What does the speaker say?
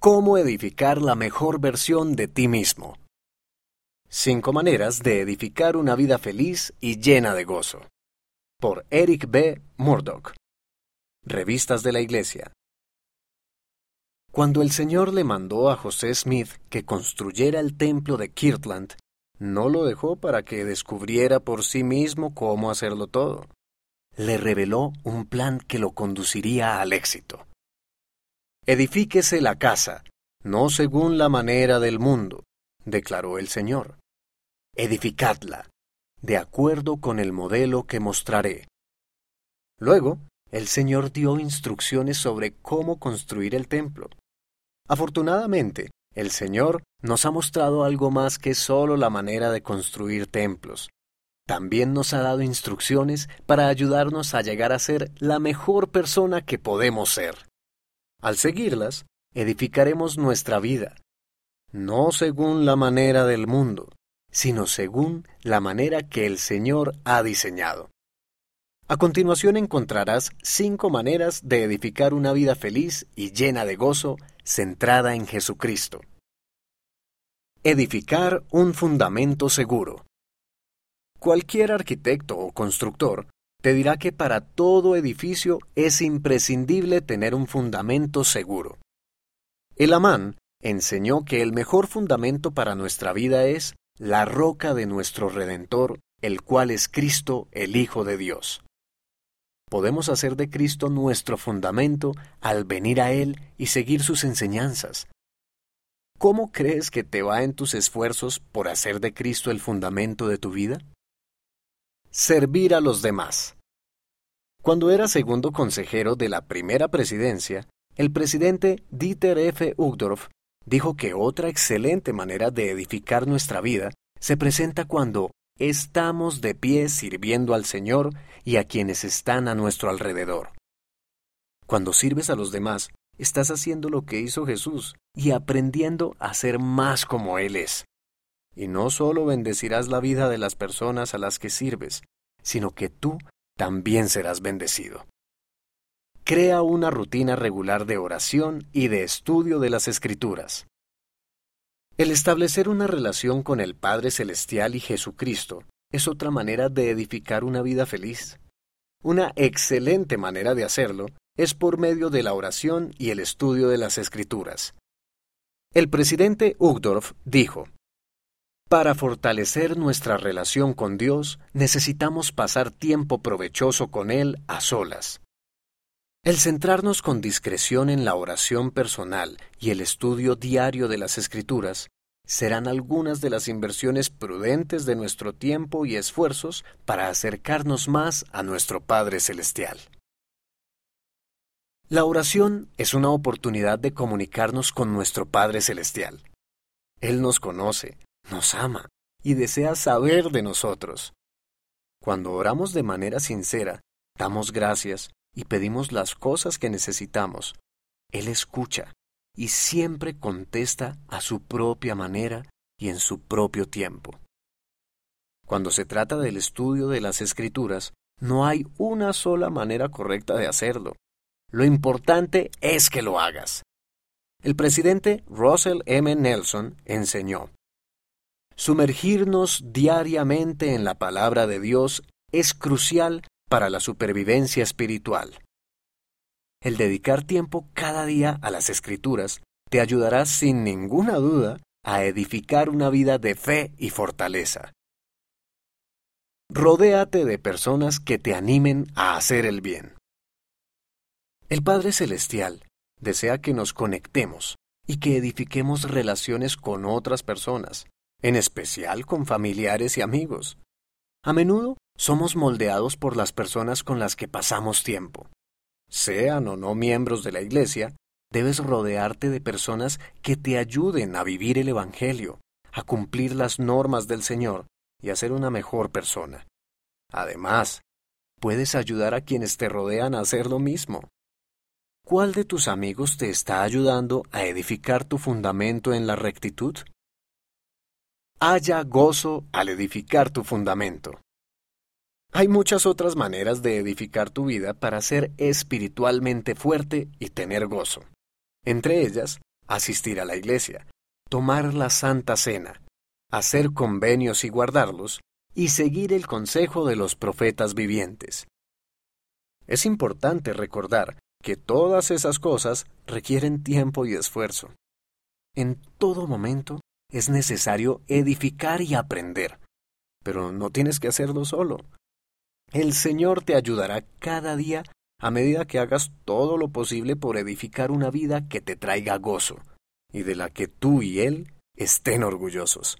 Cómo edificar la mejor versión de ti mismo. Cinco maneras de edificar una vida feliz y llena de gozo. Por Eric B. Murdoch. Revistas de la Iglesia. Cuando el Señor le mandó a José Smith que construyera el templo de Kirtland, no lo dejó para que descubriera por sí mismo cómo hacerlo todo. Le reveló un plan que lo conduciría al éxito. Edifíquese la casa, no según la manera del mundo, declaró el Señor. Edificadla, de acuerdo con el modelo que mostraré. Luego, el Señor dio instrucciones sobre cómo construir el templo. Afortunadamente, el Señor nos ha mostrado algo más que solo la manera de construir templos. También nos ha dado instrucciones para ayudarnos a llegar a ser la mejor persona que podemos ser. Al seguirlas, edificaremos nuestra vida, no según la manera del mundo, sino según la manera que el Señor ha diseñado. A continuación encontrarás cinco maneras de edificar una vida feliz y llena de gozo centrada en Jesucristo. Edificar un fundamento seguro. Cualquier arquitecto o constructor te dirá que para todo edificio es imprescindible tener un fundamento seguro. El Amán enseñó que el mejor fundamento para nuestra vida es la roca de nuestro Redentor, el cual es Cristo, el Hijo de Dios. Podemos hacer de Cristo nuestro fundamento al venir a Él y seguir sus enseñanzas. ¿Cómo crees que te va en tus esfuerzos por hacer de Cristo el fundamento de tu vida? Servir a los demás. Cuando era segundo consejero de la primera presidencia, el presidente Dieter F. Uchtdorf dijo que otra excelente manera de edificar nuestra vida se presenta cuando estamos de pie sirviendo al Señor y a quienes están a nuestro alrededor. Cuando sirves a los demás, estás haciendo lo que hizo Jesús y aprendiendo a ser más como Él es. Y no solo bendecirás la vida de las personas a las que sirves, sino que tú también serás bendecido. Crea una rutina regular de oración y de estudio de las Escrituras. El establecer una relación con el Padre Celestial y Jesucristo es otra manera de edificar una vida feliz. Una excelente manera de hacerlo es por medio de la oración y el estudio de las Escrituras. El presidente Uchtdorf dijo, para fortalecer nuestra relación con Dios, necesitamos pasar tiempo provechoso con Él a solas. El centrarnos con discreción en la oración personal y el estudio diario de las Escrituras serán algunas de las inversiones prudentes de nuestro tiempo y esfuerzos para acercarnos más a nuestro Padre Celestial. La oración es una oportunidad de comunicarnos con nuestro Padre Celestial. Él nos conoce, nos ama y desea saber de nosotros. Cuando oramos de manera sincera, damos gracias y pedimos las cosas que necesitamos. Él escucha y siempre contesta a su propia manera y en su propio tiempo. Cuando se trata del estudio de las escrituras, no hay una sola manera correcta de hacerlo. Lo importante es que lo hagas. El presidente Russell M. Nelson enseñó, Sumergirnos diariamente en la palabra de Dios es crucial para la supervivencia espiritual. El dedicar tiempo cada día a las escrituras te ayudará sin ninguna duda a edificar una vida de fe y fortaleza. Rodéate de personas que te animen a hacer el bien. El Padre Celestial desea que nos conectemos y que edifiquemos relaciones con otras personas, en especial con familiares y amigos. A menudo somos moldeados por las personas con las que pasamos tiempo. Sean o no miembros de la Iglesia, debes rodearte de personas que te ayuden a vivir el Evangelio, a cumplir las normas del Señor y a ser una mejor persona. Además, puedes ayudar a quienes te rodean a hacer lo mismo. ¿Cuál de tus amigos te está ayudando a edificar tu fundamento en la rectitud? Haya gozo al edificar tu fundamento. Hay muchas otras maneras de edificar tu vida para ser espiritualmente fuerte y tener gozo. Entre ellas, asistir a la iglesia, tomar la Santa Cena, hacer convenios y guardarlos, y seguir el consejo de los profetas vivientes. Es importante recordar que todas esas cosas requieren tiempo y esfuerzo. En todo momento es necesario edificar y aprender, pero no tienes que hacerlo solo. El Señor te ayudará cada día a medida que hagas todo lo posible por edificar una vida que te traiga gozo y de la que tú y Él estén orgullosos.